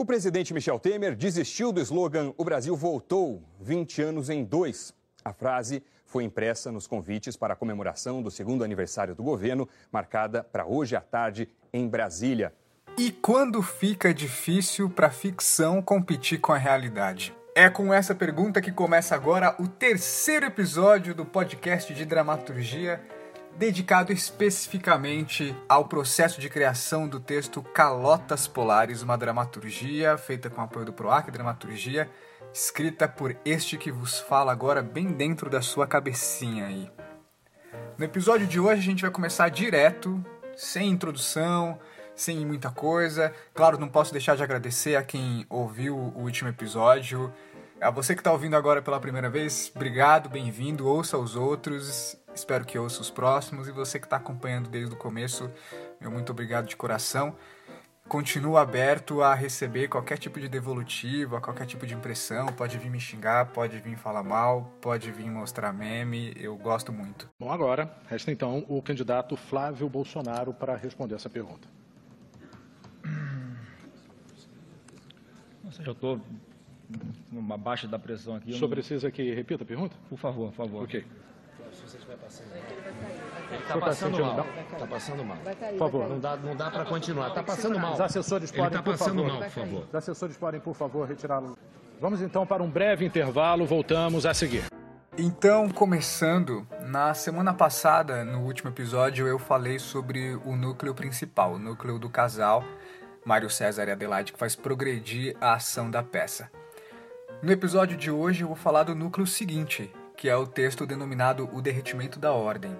O presidente Michel Temer desistiu do slogan O Brasil voltou 20 anos em dois. A frase foi impressa nos convites para a comemoração do segundo aniversário do governo, marcada para hoje à tarde em Brasília. E quando fica difícil para a ficção competir com a realidade? É com essa pergunta que começa agora o terceiro episódio do podcast de dramaturgia dedicado especificamente ao processo de criação do texto Calotas Polares, uma dramaturgia feita com apoio do PROAC Dramaturgia, escrita por este que vos fala agora bem dentro da sua cabecinha aí. No episódio de hoje a gente vai começar direto, sem introdução, sem muita coisa. Claro, não posso deixar de agradecer a quem ouviu o último episódio. A você que está ouvindo agora pela primeira vez, obrigado, bem-vindo, ouça os outros. Espero que ouça os próximos e você que está acompanhando desde o começo, meu muito obrigado de coração. Continuo aberto a receber qualquer tipo de devolutiva, qualquer tipo de impressão. Pode vir me xingar, pode vir falar mal, pode vir mostrar meme. Eu gosto muito. Bom, agora resta então o candidato Flávio Bolsonaro para responder essa pergunta. Nossa, eu estou numa baixa da pressão aqui. O senhor não... precisa que repita a pergunta? Por favor, por favor. Ok. Ele está passando mal. Está passando mal. Por favor. Não dá, não dá para continuar. Está passando mal. Os assessores podem, Ele está passando favor. mal, por favor. Os assessores podem, por favor, retirá-lo. Vamos então para um breve intervalo. Voltamos a seguir. Então, começando, na semana passada, no último episódio, eu falei sobre o núcleo principal, o núcleo do casal, Mário César e Adelaide, que faz progredir a ação da peça. No episódio de hoje, eu vou falar do núcleo seguinte, que é o texto denominado O Derretimento da Ordem.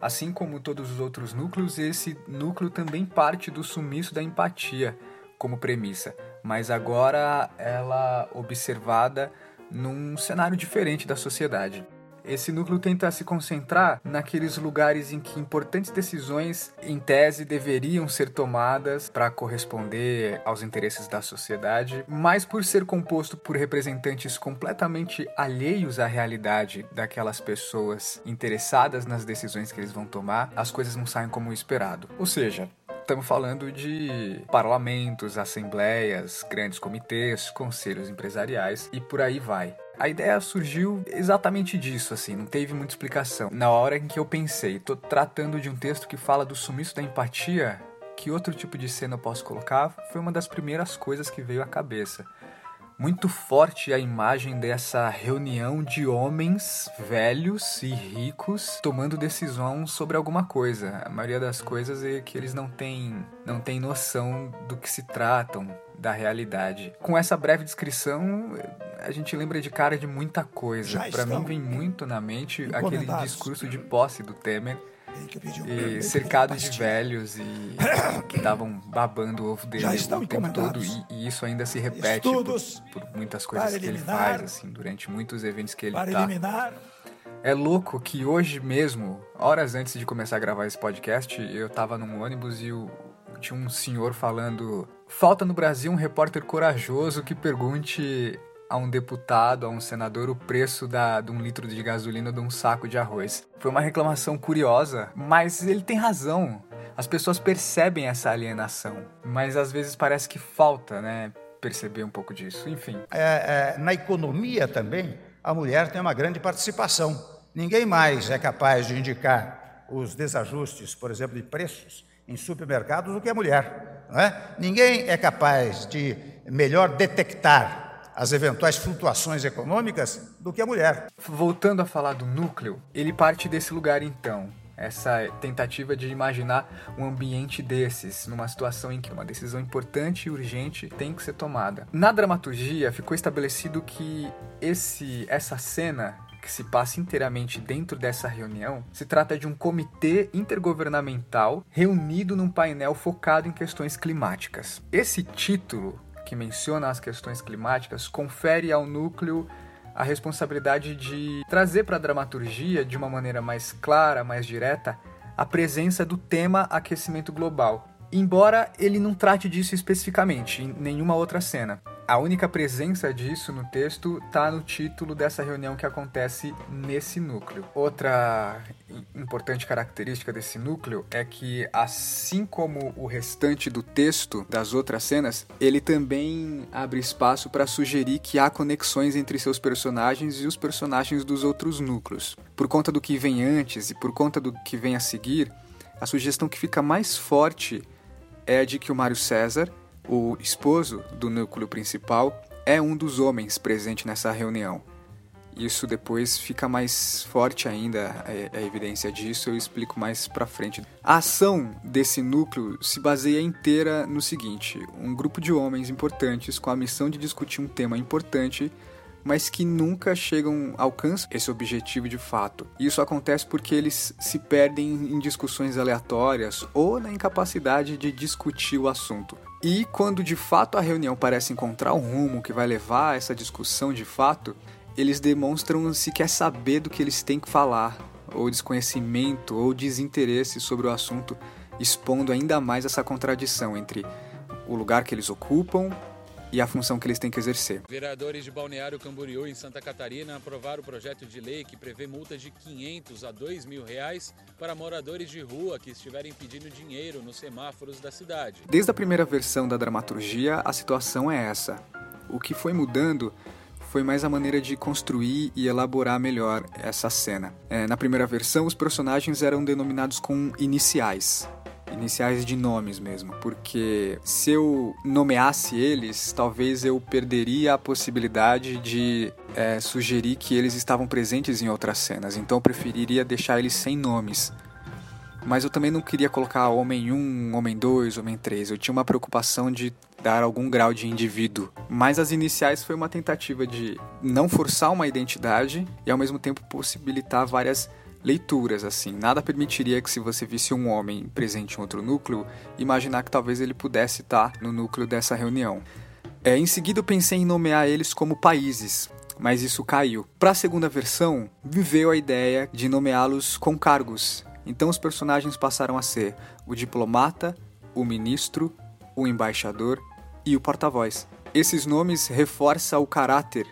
Assim como todos os outros núcleos, esse núcleo também parte do sumiço da empatia como premissa, mas agora ela observada num cenário diferente da sociedade. Esse núcleo tenta se concentrar naqueles lugares em que importantes decisões, em tese, deveriam ser tomadas para corresponder aos interesses da sociedade, mas por ser composto por representantes completamente alheios à realidade daquelas pessoas interessadas nas decisões que eles vão tomar, as coisas não saem como esperado. Ou seja, estamos falando de parlamentos, assembleias, grandes comitês, conselhos empresariais e por aí vai. A ideia surgiu exatamente disso, assim, não teve muita explicação. Na hora em que eu pensei, tô tratando de um texto que fala do sumiço da empatia, que outro tipo de cena eu posso colocar? Foi uma das primeiras coisas que veio à cabeça muito forte a imagem dessa reunião de homens velhos e ricos tomando decisão sobre alguma coisa. A maioria das coisas é que eles não têm, não têm noção do que se tratam, da realidade. Com essa breve descrição, a gente lembra de cara de muita coisa. Para mim vem muito na mente aquele discurso de posse do Temer e cercado de velhos e que estavam babando o ovo dele o tempo todo e, e, isso ainda se repete por, por, muitas coisas que ele faz assim durante muitos eventos que ele tá. Eliminar. É louco que hoje mesmo, horas antes de começar a gravar esse podcast, eu tava num ônibus e o, tinha um senhor falando: falta no Brasil um repórter corajoso que pergunte a um deputado, a um senador, o preço da, de um litro de gasolina de um saco de arroz. Foi uma reclamação curiosa, mas ele tem razão. As pessoas percebem essa alienação, mas às vezes parece que falta, né? Perceber um pouco disso. Enfim. É, é, na economia também, a mulher tem uma grande participação. Ninguém mais é capaz de indicar os desajustes, por exemplo, de preços em supermercados do que a mulher. Não é? Ninguém é capaz de melhor detectar as eventuais flutuações econômicas do que a mulher. Voltando a falar do núcleo, ele parte desse lugar então. Essa tentativa de imaginar um ambiente desses, numa situação em que uma decisão importante e urgente tem que ser tomada. Na dramaturgia, ficou estabelecido que esse, essa cena que se passa inteiramente dentro dessa reunião, se trata de um comitê intergovernamental reunido num painel focado em questões climáticas. Esse título que menciona as questões climáticas, confere ao núcleo a responsabilidade de trazer para a dramaturgia, de uma maneira mais clara, mais direta, a presença do tema aquecimento global. Embora ele não trate disso especificamente em nenhuma outra cena. A única presença disso no texto está no título dessa reunião que acontece nesse núcleo. Outra importante característica desse núcleo é que, assim como o restante do texto das outras cenas, ele também abre espaço para sugerir que há conexões entre seus personagens e os personagens dos outros núcleos. Por conta do que vem antes e por conta do que vem a seguir, a sugestão que fica mais forte é de que o Mário César o esposo do núcleo principal é um dos homens presente nessa reunião. Isso depois fica mais forte ainda, a, a evidência disso, eu explico mais pra frente. A ação desse núcleo se baseia inteira no seguinte: um grupo de homens importantes com a missão de discutir um tema importante mas que nunca chegam alcançam esse objetivo de fato. Isso acontece porque eles se perdem em discussões aleatórias ou na incapacidade de discutir o assunto. E quando de fato a reunião parece encontrar um rumo que vai levar a essa discussão de fato, eles demonstram sequer saber do que eles têm que falar, ou desconhecimento ou desinteresse sobre o assunto, expondo ainda mais essa contradição entre o lugar que eles ocupam e a função que eles têm que exercer. Vereadores de Balneário Camboriú, em Santa Catarina, aprovaram o projeto de lei que prevê multas de 500 a 2 mil reais para moradores de rua que estiverem pedindo dinheiro nos semáforos da cidade. Desde a primeira versão da dramaturgia, a situação é essa. O que foi mudando foi mais a maneira de construir e elaborar melhor essa cena. É, na primeira versão, os personagens eram denominados com iniciais, iniciais de nomes mesmo, porque se eu nomeasse eles, talvez eu perderia a possibilidade de é, sugerir que eles estavam presentes em outras cenas, então eu preferiria deixar eles sem nomes. Mas eu também não queria colocar Homem 1, Homem 2, Homem 3. Eu tinha uma preocupação de dar algum grau de indivíduo. Mas as iniciais foi uma tentativa de não forçar uma identidade e ao mesmo tempo possibilitar várias leituras, assim. Nada permitiria que, se você visse um homem presente em outro núcleo, imaginar que talvez ele pudesse estar no núcleo dessa reunião. É, em seguida, eu pensei em nomear eles como países, mas isso caiu. Para a segunda versão, viveu a ideia de nomeá-los com cargos. Então, os personagens passaram a ser o diplomata, o ministro, o embaixador e o porta-voz. Esses nomes reforçam o caráter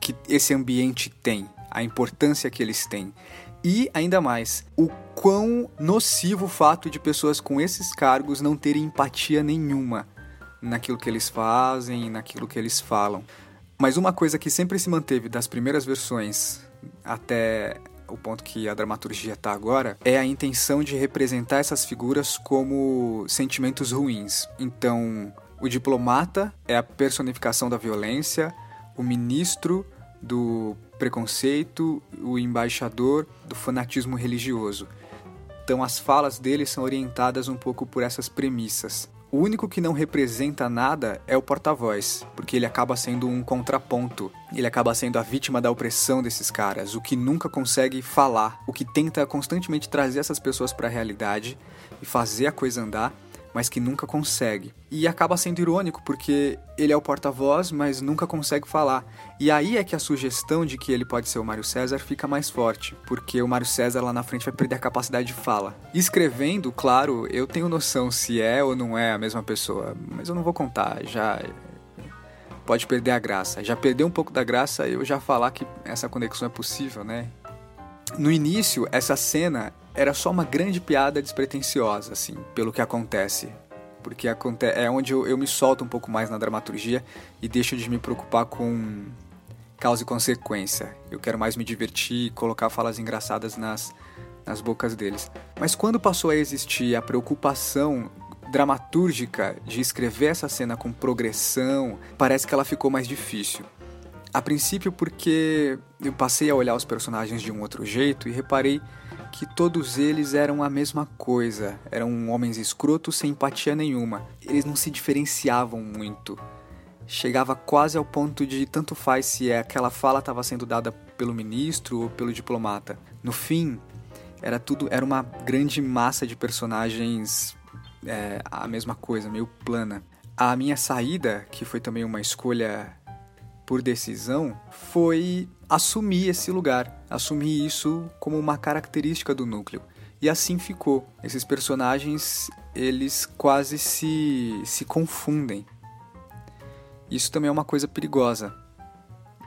que esse ambiente tem, a importância que eles têm. E ainda mais, o quão nocivo o fato de pessoas com esses cargos não terem empatia nenhuma naquilo que eles fazem, naquilo que eles falam. Mas uma coisa que sempre se manteve das primeiras versões até o ponto que a dramaturgia está agora é a intenção de representar essas figuras como sentimentos ruins. Então, o diplomata é a personificação da violência, o ministro do preconceito, o embaixador do fanatismo religioso. Então as falas dele são orientadas um pouco por essas premissas. O único que não representa nada é o porta-voz, porque ele acaba sendo um contraponto. Ele acaba sendo a vítima da opressão desses caras, o que nunca consegue falar, o que tenta constantemente trazer essas pessoas para a realidade e fazer a coisa andar, mas que nunca consegue. E acaba sendo irônico porque ele é o porta-voz, mas nunca consegue falar. E aí é que a sugestão de que ele pode ser o Mário César fica mais forte, porque o Mário César lá na frente vai perder a capacidade de fala. Escrevendo, claro, eu tenho noção se é ou não é a mesma pessoa, mas eu não vou contar, já pode perder a graça. Já perdeu um pouco da graça eu já falar que essa conexão é possível, né? No início, essa cena era só uma grande piada despretensiosa, assim, pelo que acontece. Porque é onde eu, me solto um pouco mais na dramaturgia e deixo de me preocupar com causa e consequência. Eu quero mais me divertir e colocar falas engraçadas nas, nas bocas deles. Mas quando passou a existir a preocupação dramatúrgica de escrever essa cena com progressão, parece que ela ficou mais difícil. A princípio, porque eu passei a olhar os personagens de um outro jeito e reparei que todos eles eram a mesma coisa. Eram homens escrotos sem empatia nenhuma. Eles não se diferenciavam muito. Chegava quase ao ponto de tanto faz se aquela fala estava sendo dada pelo ministro ou pelo diplomata. No fim, era tudo era uma grande massa de personagens é, a mesma coisa, meio plana. A minha saída, que foi também uma escolha por decisão foi assumir esse lugar, assumir isso como uma característica do núcleo. E assim ficou. Esses personagens, eles quase se, se confundem. Isso também é uma coisa perigosa.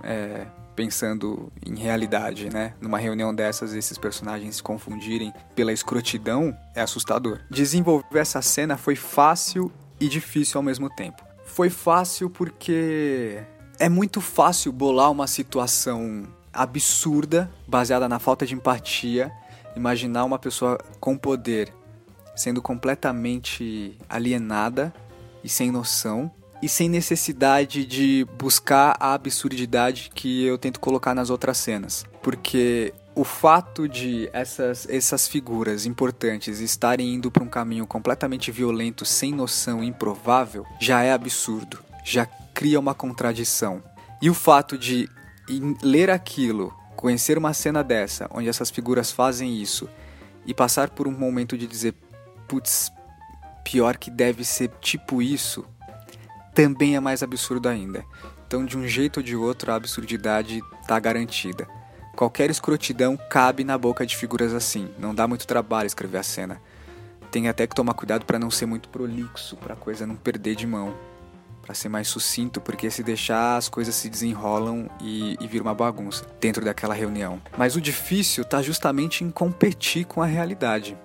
É, pensando em realidade, né? Numa reunião dessas, esses personagens se confundirem pela escrotidão é assustador. Desenvolver essa cena foi fácil e difícil ao mesmo tempo. Foi fácil porque é muito fácil bolar uma situação absurda, baseada na falta de empatia, imaginar uma pessoa com poder sendo completamente alienada e sem noção e sem necessidade de buscar a absurdidade que eu tento colocar nas outras cenas. Porque o fato de essas, essas figuras importantes estarem indo para um caminho completamente violento, sem noção, improvável, já é absurdo, já cria uma contradição. E o fato de ler aquilo, conhecer uma cena dessa, onde essas figuras fazem isso, e passar por um momento de dizer, putz, pior que deve ser tipo isso, também é mais absurdo ainda. Então, de um jeito ou de outro, a absurdidade está garantida. Qualquer escrotidão cabe na boca de figuras assim. Não dá muito trabalho escrever a cena. Tem até que tomar cuidado para não ser muito prolixo, para a coisa não perder de mão. Para ser mais sucinto, porque se deixar as coisas se desenrolam e, e vira uma bagunça dentro daquela reunião. Mas o difícil está justamente em competir com a realidade.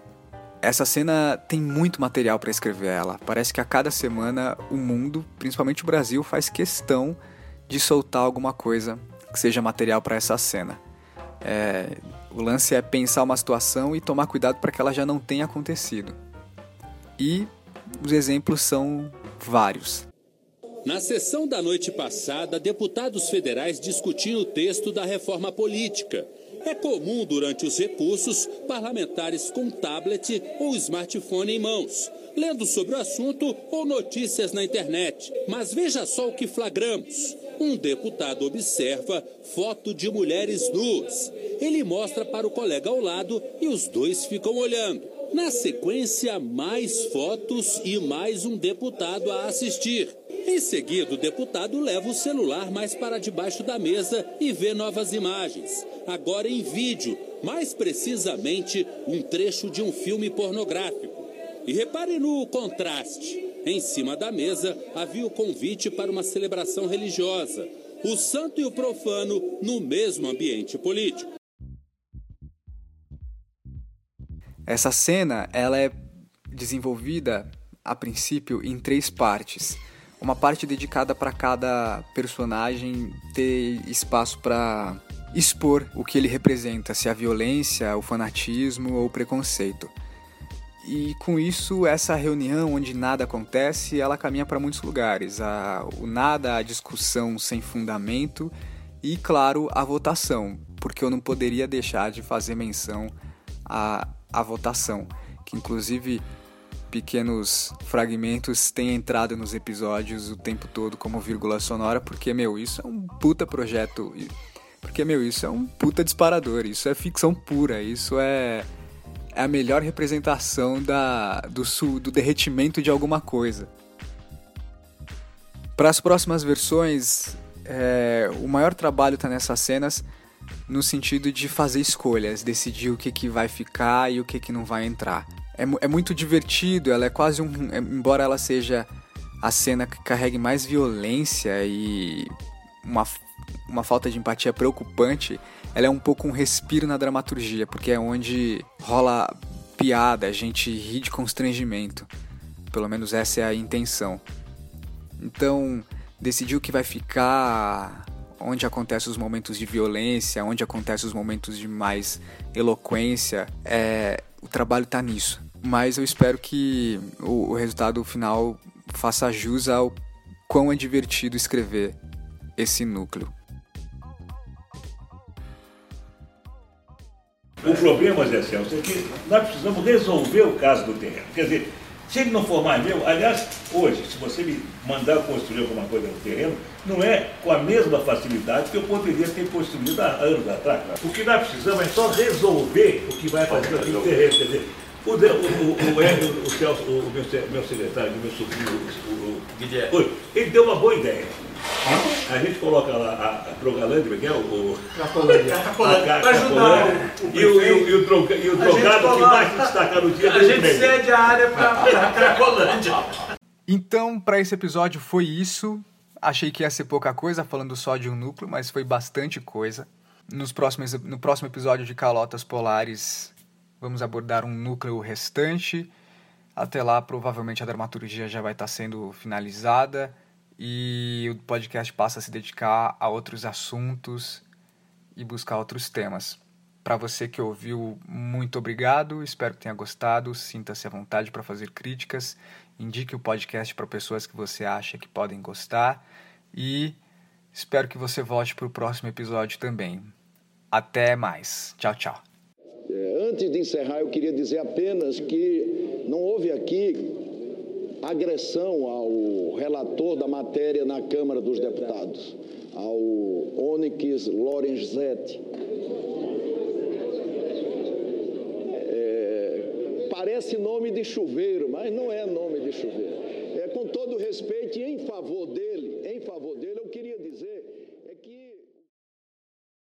Essa cena tem muito material para escrever ela. Parece que a cada semana o mundo, principalmente o Brasil, faz questão de soltar alguma coisa que seja material para essa cena. É, o lance é pensar uma situação e tomar cuidado para que ela já não tenha acontecido. E os exemplos são vários. Na sessão da noite passada, deputados federais discutiam o texto da reforma política. É comum durante os recursos parlamentares com tablet ou smartphone em mãos, lendo sobre o assunto ou notícias na internet. Mas veja só o que flagramos. Um deputado observa foto de mulheres nuas. Ele mostra para o colega ao lado e os dois ficam olhando. Na sequência, mais fotos e mais um deputado a assistir. Em seguida, o deputado leva o celular mais para debaixo da mesa e vê novas imagens. Agora em vídeo, mais precisamente um trecho de um filme pornográfico. E repare no contraste. Em cima da mesa havia o convite para uma celebração religiosa. O santo e o profano no mesmo ambiente político. Essa cena ela é desenvolvida a princípio em três partes uma parte dedicada para cada personagem ter espaço para expor o que ele representa, se a violência, o fanatismo ou o preconceito. E com isso, essa reunião onde nada acontece, ela caminha para muitos lugares. A, o nada, a discussão sem fundamento e, claro, a votação, porque eu não poderia deixar de fazer menção à, à votação, que inclusive pequenos fragmentos têm entrado nos episódios o tempo todo como vírgula sonora, porque, meu, isso é um puta projeto. Porque, meu, isso é um puta disparador, isso é ficção pura, isso é, é a melhor representação da, do, do derretimento de alguma coisa. Para as próximas versões, é, o maior trabalho está nessas cenas no sentido de fazer escolhas, decidir o que, que vai ficar e o que, que não vai entrar é, é muito divertido, ela é quase um. É, embora ela seja a cena que carregue mais violência e uma, uma falta de empatia preocupante, ela é um pouco um respiro na dramaturgia, porque é onde rola piada, a gente ri de constrangimento. Pelo menos essa é a intenção. Então, decidir o que vai ficar, onde acontecem os momentos de violência, onde acontecem os momentos de mais eloquência, é, o trabalho está nisso mas eu espero que o, o resultado final faça jus ao quão é divertido escrever esse núcleo. O problema, Zé Celso, é que nós precisamos resolver o caso do terreno. Quer dizer, se ele não for mais meu, aliás, hoje, se você me mandar construir alguma coisa no terreno, não é com a mesma facilidade que eu poderia ter construído há anos atrás. O que nós precisamos é só resolver o que vai fazer aqui no terreno. Quer dizer, o, o, o, o, o, Celso, o meu, meu secretário, meu sobrinho, o, Guilherme, ele deu uma boa ideia. A gente coloca lá a, a Progalândia, que é o. o Cacolândia. Para ajudar. O, e, o, e, o, e o, droga, e o coloca, que mais se destacar no dia A gente cede a área para a Cracolândia. Então, para esse episódio foi isso. Achei que ia ser pouca coisa falando só de um núcleo, mas foi bastante coisa. Nos próximos, no próximo episódio de Calotas Polares, vamos abordar um núcleo restante. Até lá, provavelmente a dramaturgia já vai estar sendo finalizada e o podcast passa a se dedicar a outros assuntos e buscar outros temas. Para você que ouviu, muito obrigado. Espero que tenha gostado. Sinta-se à vontade para fazer críticas. Indique o podcast para pessoas que você acha que podem gostar. E espero que você volte para o próximo episódio também. Até mais. Tchau, tchau. Antes de encerrar, eu queria dizer apenas que não houve aqui agressão ao relator da matéria na Câmara dos Deputados, ao Onyx Lorenzetti. É, parece nome de chuveiro, mas não é nome de chuveiro. É com todo respeito e em favor dele, em favor dele.